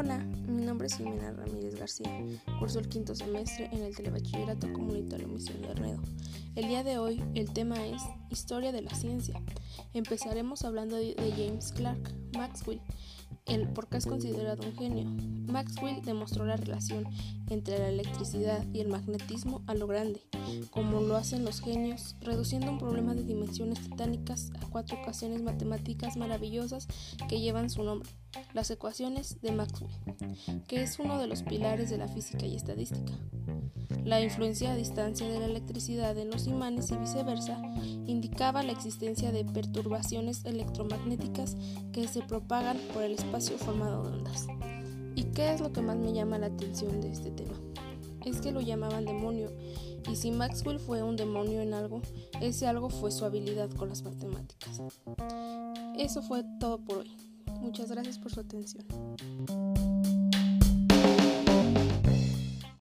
Hola, mi nombre es Jimena Ramírez García. Curso el quinto semestre en el Telebachillerato Comunitario Misión de Arnedo. El día de hoy el tema es Historia de la Ciencia. Empezaremos hablando de James Clark Maxwell, el por qué es considerado un genio, Maxwell demostró la relación entre la electricidad y el magnetismo a lo grande, como lo hacen los genios, reduciendo un problema de dimensiones titánicas a cuatro ecuaciones matemáticas maravillosas que llevan su nombre, las ecuaciones de Maxwell, que es uno de los pilares de la física y estadística. La influencia a distancia de la electricidad en los imanes y viceversa indicaba la existencia de perturbaciones electromagnéticas que se propagan por el espacio formado de ondas. ¿Y qué es lo que más me llama la atención de este tema? Es que lo llamaban demonio, y si Maxwell fue un demonio en algo, ese algo fue su habilidad con las matemáticas. Eso fue todo por hoy. Muchas gracias por su atención.